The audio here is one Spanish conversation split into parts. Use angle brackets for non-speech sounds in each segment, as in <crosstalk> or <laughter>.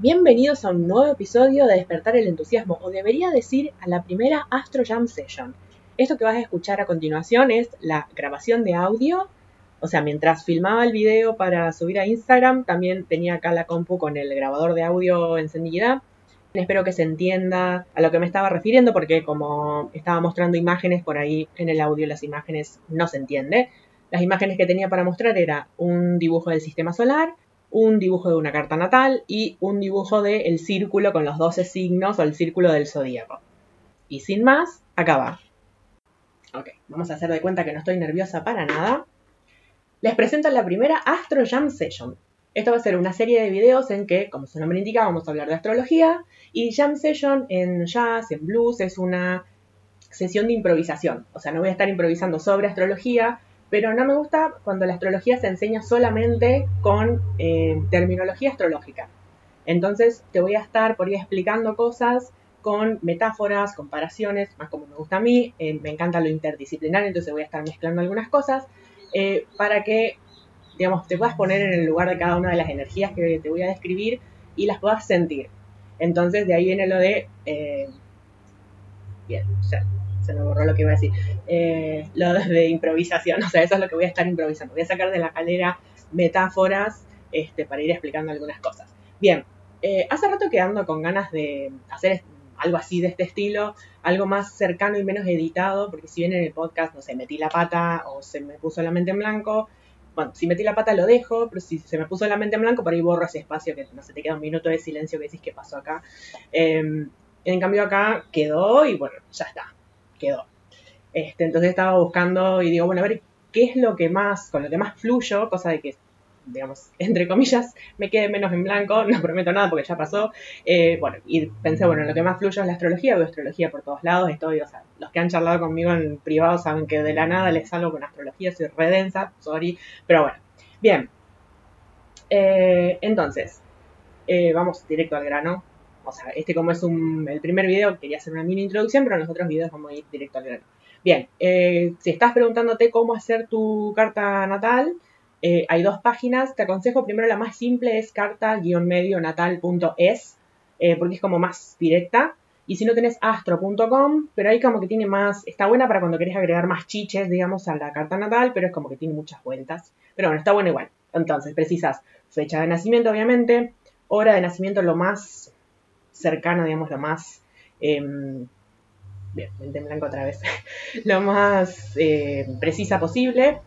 Bienvenidos a un nuevo episodio de Despertar el Entusiasmo, o debería decir a la primera Astro Jam Session. Esto que vas a escuchar a continuación es la grabación de audio, o sea, mientras filmaba el video para subir a Instagram, también tenía acá la compu con el grabador de audio encendida. Espero que se entienda a lo que me estaba refiriendo, porque como estaba mostrando imágenes por ahí en el audio, las imágenes no se entiende. Las imágenes que tenía para mostrar era un dibujo del sistema solar, un dibujo de una carta natal y un dibujo del círculo con los 12 signos o el círculo del zodíaco. Y sin más, acaba. Ok, vamos a hacer de cuenta que no estoy nerviosa para nada. Les presento la primera Astro Jam Session. Esto va a ser una serie de videos en que, como su nombre indica, vamos a hablar de astrología. Y Jam Session en jazz, en blues, es una sesión de improvisación. O sea, no voy a estar improvisando sobre astrología, pero no me gusta cuando la astrología se enseña solamente con eh, terminología astrológica. Entonces te voy a estar por ahí explicando cosas con metáforas, comparaciones, más como me gusta a mí, eh, me encanta lo interdisciplinar, entonces voy a estar mezclando algunas cosas eh, para que, digamos, te puedas poner en el lugar de cada una de las energías que te voy a describir y las puedas sentir. Entonces de ahí viene lo de... bien, ya se me borró lo que iba a decir, eh, lo de improvisación, <laughs> o sea, eso es lo que voy a estar improvisando. Voy a sacar de la calera metáforas este, para ir explicando algunas cosas. Bien, eh, hace rato que ando con ganas de hacer algo así de este estilo, algo más cercano y menos editado, porque si bien en el podcast, no sé, metí la pata o se me puso la mente en blanco, bueno, si metí la pata lo dejo, pero si se me puso la mente en blanco, por ahí borro ese espacio que no se te queda un minuto de silencio que decís qué pasó acá. Em, en cambio acá quedó y bueno, ya está quedó. Este, entonces estaba buscando y digo, bueno, a ver qué es lo que más, con lo que más fluyo, cosa de que, digamos, <laughs> entre comillas, me quede menos en blanco, no prometo nada porque ya pasó. Eh, bueno, y pensé, bueno, lo que más fluyo es la astrología, veo astrología por todos lados, estoy, o sea, los que han charlado conmigo en privado saben que de la nada les salgo con astrología, soy redensa, sorry, pero bueno, bien. Eh, entonces, eh, vamos directo al grano. O sea, este como es el primer video, quería hacer una mini introducción, pero en los otros videos vamos a ir directo al grano. Bien, eh, si estás preguntándote cómo hacer tu carta natal, eh, hay dos páginas. Te aconsejo primero la más simple, es carta-natal.es, eh, porque es como más directa. Y si no tenés astro.com, pero ahí como que tiene más, está buena para cuando querés agregar más chiches, digamos, a la carta natal, pero es como que tiene muchas vueltas. Pero bueno, está bueno igual. Entonces, precisas fecha de nacimiento, obviamente, hora de nacimiento, lo más cercano, digamos, lo más... Em, bien, mente en blanco otra vez. <laughs> lo más eh, precisa posible.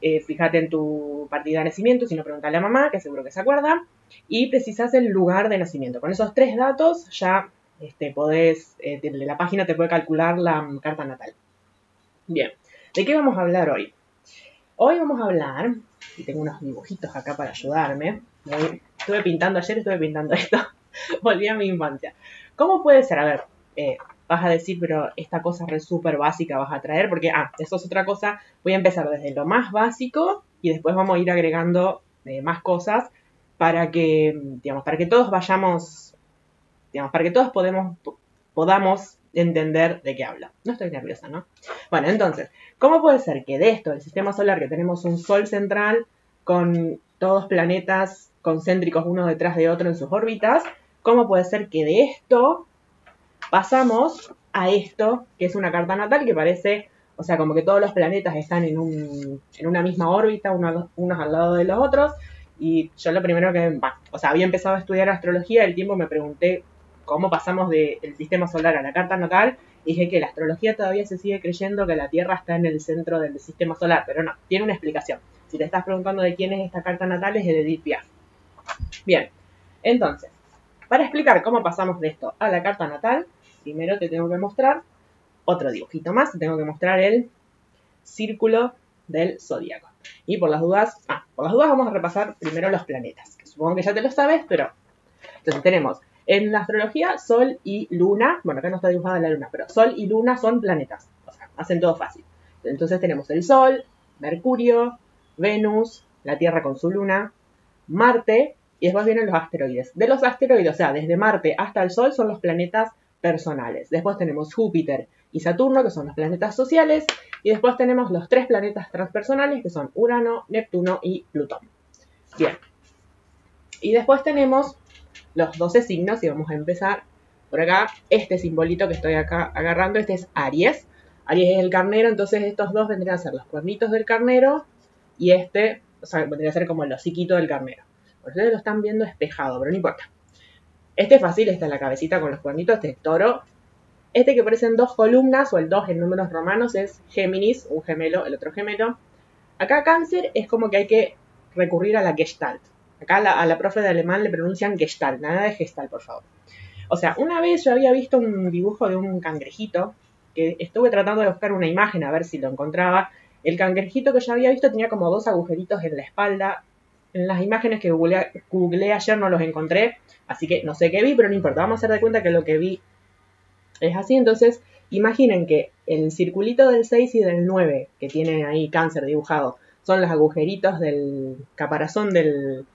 Eh, fíjate en tu partida de nacimiento, si no preguntale a mamá, que seguro que se acuerda. Y precisas el lugar de nacimiento. Con esos tres datos ya este, podés, eh, la página te puede calcular la carta natal. Bien, ¿de qué vamos a hablar hoy? Hoy vamos a hablar, y tengo unos dibujitos acá para ayudarme. Estuve pintando ayer, estuve pintando <laughs> esto. <laughs> volví a mi infancia. ¿Cómo puede ser? A ver, eh, vas a decir, pero esta cosa es súper básica vas a traer, porque, ah, eso es otra cosa. Voy a empezar desde lo más básico y después vamos a ir agregando eh, más cosas para que, digamos, para que todos vayamos, digamos, para que todos podemos, podamos entender de qué habla. No estoy nerviosa, ¿no? Bueno, entonces, ¿cómo puede ser que de esto, del sistema solar, que tenemos un sol central con todos planetas concéntricos uno detrás de otro en sus órbitas, ¿Cómo puede ser que de esto pasamos a esto, que es una carta natal que parece, o sea, como que todos los planetas están en, un, en una misma órbita, unos al lado de los otros? Y yo lo primero que, o sea, había empezado a estudiar astrología, el tiempo me pregunté cómo pasamos del sistema solar a la carta natal, y dije que la astrología todavía se sigue creyendo que la Tierra está en el centro del sistema solar, pero no, tiene una explicación. Si te estás preguntando de quién es esta carta natal, es de Edith Piaf. Bien, entonces, para explicar cómo pasamos de esto a la carta natal, primero te tengo que mostrar otro dibujito más, te tengo que mostrar el círculo del zodíaco. Y por las dudas, ah, por las dudas vamos a repasar primero los planetas, que supongo que ya te lo sabes, pero entonces tenemos en la astrología Sol y Luna, bueno, acá no está dibujada la Luna, pero Sol y Luna son planetas, o sea, hacen todo fácil. Entonces tenemos el Sol, Mercurio, Venus, la Tierra con su Luna, Marte y después vienen los asteroides. De los asteroides, o sea, desde Marte hasta el Sol son los planetas personales. Después tenemos Júpiter y Saturno, que son los planetas sociales. Y después tenemos los tres planetas transpersonales, que son Urano, Neptuno y Plutón. Bien. Y después tenemos los 12 signos y vamos a empezar por acá. Este simbolito que estoy acá agarrando, este es Aries. Aries es el carnero, entonces estos dos vendrían a ser los cuernitos del carnero y este, o sea, vendría a ser como el hociquito del carnero. Ustedes lo están viendo espejado, pero no importa. Este es fácil, esta es la cabecita con los cuernitos, este es toro. Este que parecen dos columnas o el 2 en números romanos es Géminis, un gemelo, el otro gemelo. Acá cáncer es como que hay que recurrir a la Gestalt. Acá a la, profe de alemán le pronuncian Gestalt, nada de Gestalt, por favor. O sea, una vez yo había visto un dibujo de un cangrejito, que estuve tratando de buscar una imagen a ver si lo encontraba. El cangrejito que yo había visto tenía como dos agujeritos en la espalda. En las imágenes que googleé, ayer no los encontré, así que no sé qué vi, pero no importa. Vamos a hacer de cuenta que lo que vi es así. Entonces, imaginen que el circulito del 6 y del 9, que tiene ahí cáncer dibujado, son los agujeritos del caparazón del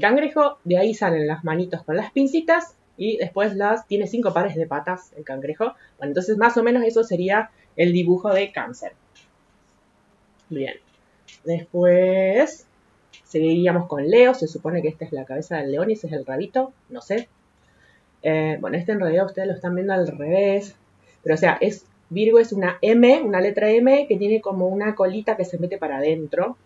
cangrejo. De ahí salen las manitos con las pincitas y después las tiene cinco pares de patas el cangrejo. Bueno, entonces más o menos eso sería el dibujo de cáncer. Bien. Después seguiríamos con Leo. Se supone que esta es la cabeza del león y ese es el rabito. No sé. Eh, bueno, este en realidad ustedes lo están viendo al revés. Pero o sea, es Virgo es una M, una letra M que tiene como una colita que se mete para adentro.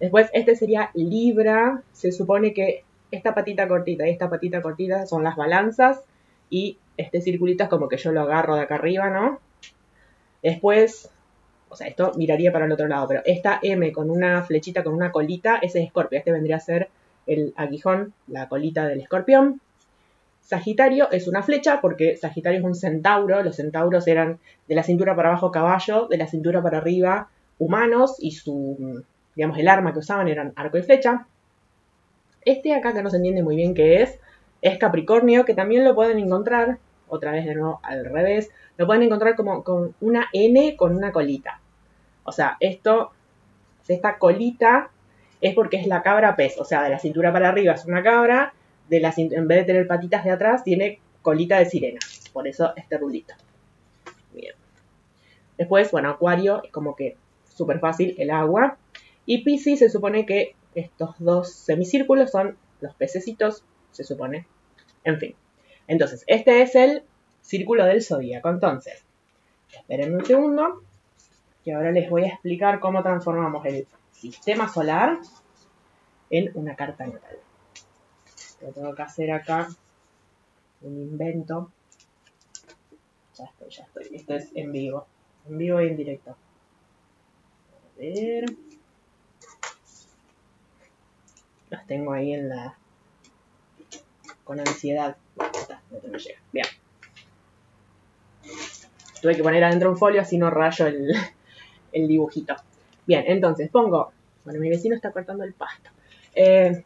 Después este sería Libra. Se supone que esta patita cortita y esta patita cortita son las balanzas y este circulito es como que yo lo agarro de acá arriba, ¿no? Después, o sea, esto miraría para el otro lado, pero esta M con una flechita, con una colita, ese es escorpio. Este vendría a ser el aguijón, la colita del escorpión. Sagitario es una flecha porque Sagitario es un centauro. Los centauros eran de la cintura para abajo caballo, de la cintura para arriba humanos y su, digamos, el arma que usaban eran arco y flecha. Este acá que no se entiende muy bien qué es, es Capricornio, que también lo pueden encontrar, otra vez de nuevo al revés, lo pueden encontrar como con una N con una colita. O sea, esto, esta colita es porque es la cabra pez, o sea, de la cintura para arriba es una cabra, de la, en vez de tener patitas de atrás, tiene colita de sirena. Por eso este rulito. Bien. Después, bueno, Acuario es como que súper fácil, el agua. Y Pisces se supone que estos dos semicírculos son los pececitos, se supone. En fin. Entonces, este es el círculo del zodíaco. Entonces, esperen un segundo, que ahora les voy a explicar cómo transformamos el sistema solar en una carta natal. Lo tengo que hacer acá un invento. Ya estoy, ya estoy. Esto es en vivo. En vivo y en directo. A ver. Las tengo ahí en la... con ansiedad. no llega. Bien. Tuve que poner adentro un folio así no rayo el, el dibujito. Bien, entonces pongo... Bueno, mi vecino está cortando el pasto. Eh,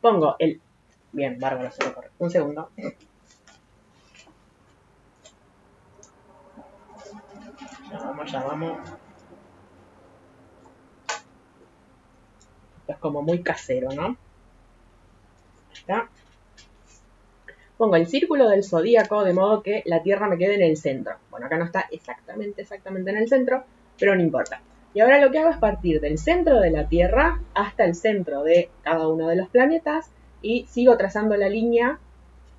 pongo el... Bien, bárbaro, se lo corre. Un segundo. Ya vamos, ya vamos. es como muy casero, ¿no? Está. Pongo el círculo del zodíaco de modo que la Tierra me quede en el centro. Bueno, acá no está exactamente, exactamente en el centro, pero no importa. Y ahora lo que hago es partir del centro de la Tierra hasta el centro de cada uno de los planetas y sigo trazando la línea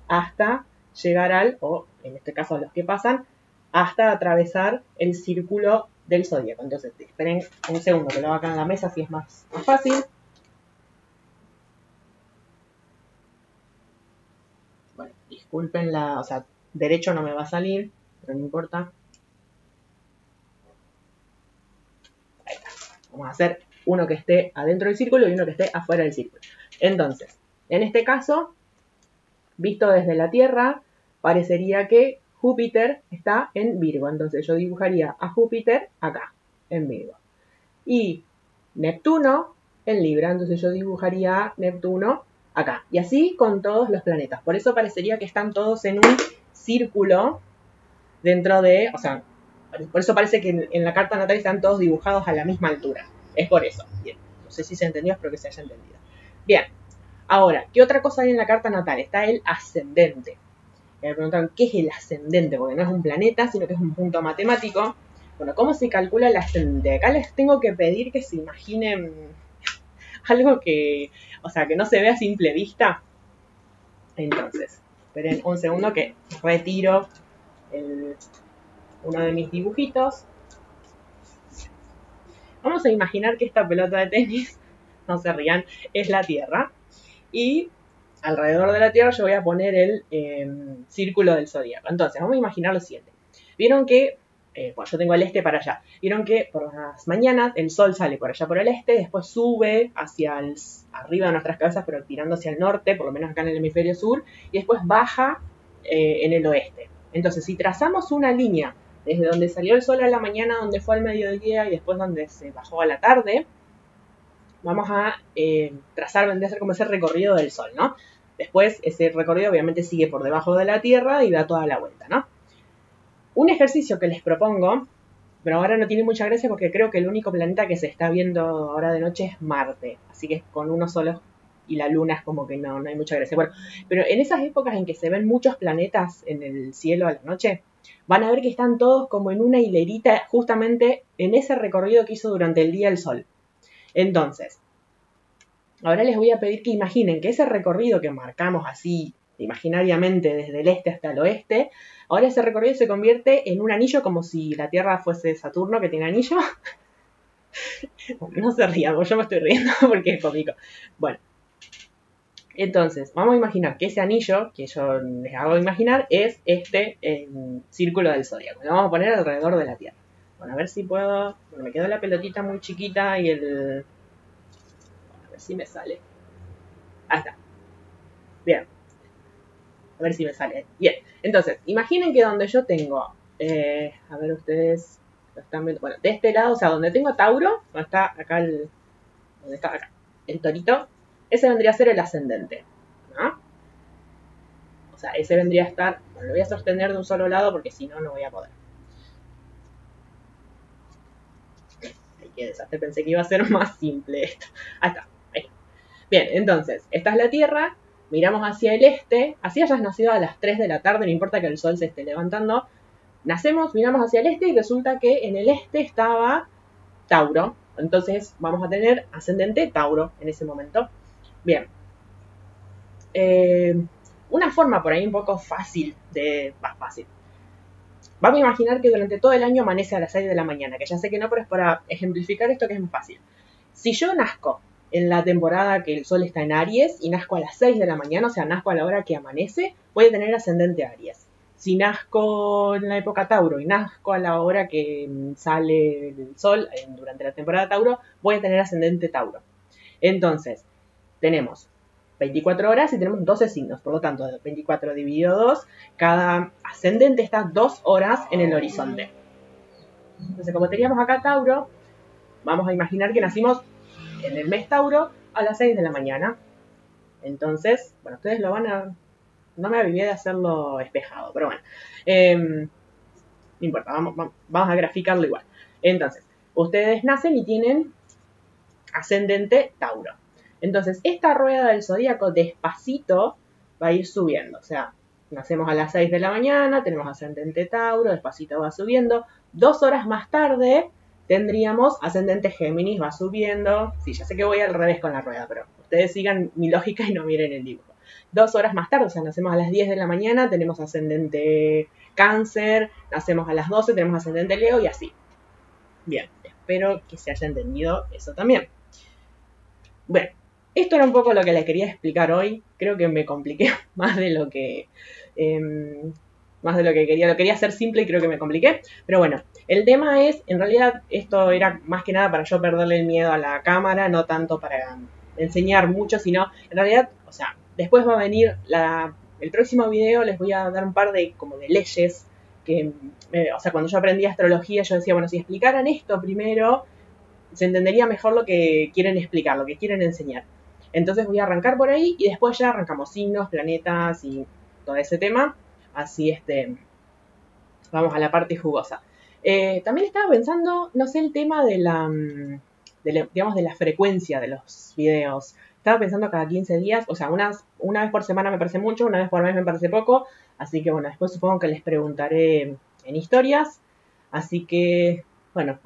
hasta llegar al, o en este caso los que pasan, hasta atravesar el círculo del zodíaco. Entonces, esperen un segundo que lo haga acá en la mesa, así es más, más fácil. Disculpen la, o sea, derecho no me va a salir, pero no importa. Ahí está. Vamos hacer uno que esté adentro del círculo y uno que esté afuera del círculo. Entonces, en este caso, visto desde la Tierra, parecería que Júpiter está en Virgo. Entonces yo dibujaría a Júpiter acá, en Virgo. Y Neptuno en Libra. Entonces yo dibujaría a Neptuno acá. Y así con todos los planetas. Por eso parecería que están todos en un círculo dentro de, o sea, por eso parece que en, la carta natal están todos dibujados a la misma altura. Es por eso. Bien. No sé si se entendió, espero que se haya entendido. Bien. Ahora, ¿qué otra cosa hay en la carta natal? Está el ascendente. Me preguntan, ¿qué es el ascendente? Porque no es un planeta, sino que es un punto matemático. Bueno, ¿cómo se calcula el ascendente? Acá les tengo que pedir que se imaginen <laughs> algo que, o sea, que no se ve a simple vista. Entonces, esperen un segundo que retiro uno de mis dibujitos. Vamos a imaginar que esta pelota de tenis, <laughs> no se rían, es la Tierra. Y alrededor de la Tierra yo voy a poner el em, círculo del zodíaco. Entonces, vamos a imaginar lo siguiente. Vieron que, eh, yo tengo el este para allá. Vieron que por las mañanas el sol sale por allá por el este, después sube hacia arriba de nuestras cabezas, pero tirando hacia el norte, por lo menos acá en el hemisferio sur, y después baja eh, en el oeste. Entonces, si trazamos una línea desde donde salió el sol a la mañana, donde fue al mediodía y después donde se bajó a la tarde, vamos a eh, trazar, vendría a ser como ese recorrido del sol, ¿no? Después ese recorrido obviamente sigue por debajo de la Tierra y da toda la vuelta, ¿no? Un ejercicio que les propongo, pero ahora no tiene mucha gracia porque creo que el único planeta que se está viendo ahora de noche es Marte, así que con uno solo y la luna es como que no, no hay mucha gracia. Bueno, pero en esas épocas en que se ven muchos planetas en el cielo a la noche, van a ver que están todos como en una hilerita justamente en ese recorrido que hizo durante el día el Sol. Entonces, ahora les voy a pedir que imaginen que ese recorrido que marcamos así imaginariamente desde el este hasta el oeste, ahora ese recorrido se convierte en un anillo como si la Tierra fuese Saturno que tiene anillo. <laughs> no se rían, yo me estoy riendo <laughs> porque es cómico. Bueno, entonces, vamos a imaginar que ese anillo que yo les hago imaginar es este círculo del zodiaco. Lo vamos a poner alrededor de la Tierra. Bueno, a ver si puedo. Bueno, me quedó la pelotita muy chiquita y el. a ver si me sale. Ahí está. Bien. A ver si me sale. Bien. Entonces, imaginen que donde yo tengo. Eh, a ver, ustedes lo están viendo. Bueno, de este lado, o sea, donde tengo Tauro, donde está acá el. ¿Dónde está acá? El torito ese vendría a ser el ascendente. ¿no? O sea, ese vendría a estar, bueno, lo voy a sostener de un solo lado porque si no, no voy a poder. Ay, qué desastre, pensé que iba a ser <laughs> más simple esto. Ahí está. Bien, entonces, esta es la Tierra, miramos hacia el este, así hayas nacido a las 3 de la tarde, no importa que el sol se esté levantando, nacemos, miramos hacia el este y resulta que en el este estaba Tauro, entonces vamos a tener ascendente Tauro en ese momento. Bien. Eh, una forma por ahí un poco fácil de... Más fácil. Vamos a imaginar que durante todo el año amanece a las 6 de la mañana, que ya sé que no, pero es para ejemplificar esto que es muy fácil. Si yo nazco en la temporada que el sol está en Aries y nazco a las 6 de la mañana, o sea, nazco a la hora que amanece, voy a tener ascendente Aries. Si nazco en la época Tauro y nazco a la hora que sale el sol durante la temporada Tauro, voy a tener ascendente Tauro. Entonces, tenemos 24 horas y tenemos 12 signos. Por lo tanto, 24 dividido 2, cada ascendente está 2 horas en el horizonte. Entonces, como teníamos acá Tauro, vamos a imaginar que nacimos en el mes Tauro a las 6 de la mañana. Entonces, bueno, ustedes lo van a... No me avivé de hacerlo espejado, pero bueno. Em, no importa, vamos, vamos a graficarlo igual. Entonces, ustedes nacen y tienen ascendente Tauro. Entonces, esta rueda del zodíaco despacito va a ir subiendo. O sea, nacemos a las 6 de la mañana, tenemos ascendente Tauro, despacito va subiendo. Dos horas más tarde tendríamos ascendente Géminis, va subiendo. Sí, ya sé que voy al revés con la rueda, pero ustedes sigan mi lógica y no miren el dibujo. Dos horas más tarde, o sea, nacemos a las 10 de la mañana, tenemos ascendente Cáncer, nacemos a las 12, tenemos ascendente Leo y así. Bien, espero que se haya entendido eso también. Bueno, esto era un poco lo que les quería explicar hoy. Creo que me compliqué <laughs> más de lo que. Em, más de lo que quería. Lo quería hacer simple y creo que me compliqué. Pero bueno, el tema es, en realidad, esto era más que nada para yo perderle el miedo a la cámara, no tanto para enseñar mucho, sino en realidad, o sea, después va a venir la, el próximo video, les voy a dar un par de como de leyes que, eh, o sea, cuando yo aprendí astrología, yo decía, bueno, si explicaran esto primero, se entendería mejor lo que quieren explicar, lo que quieren enseñar. Entonces voy a arrancar por ahí y después ya arrancamos signos, planetas y todo ese tema. Así este, vamos a la parte jugosa. Eh, también estaba pensando, no sé, el tema de la, mm, digamos, de la frecuencia de los videos. Estaba pensando cada 15 días, o sea, unas, una vez por semana me parece mucho, una vez por mes me parece poco. Así que bueno, después supongo que les preguntaré en historias. Así que, bueno,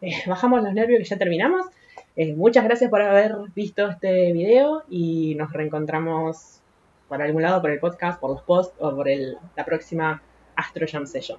eh, bajamos los nervios que ya terminamos. Eh, muchas gracias por haber visto este video y nos reencontramos para algún lado, por el podcast, por los posts o por el, la próxima Astro Jam Session.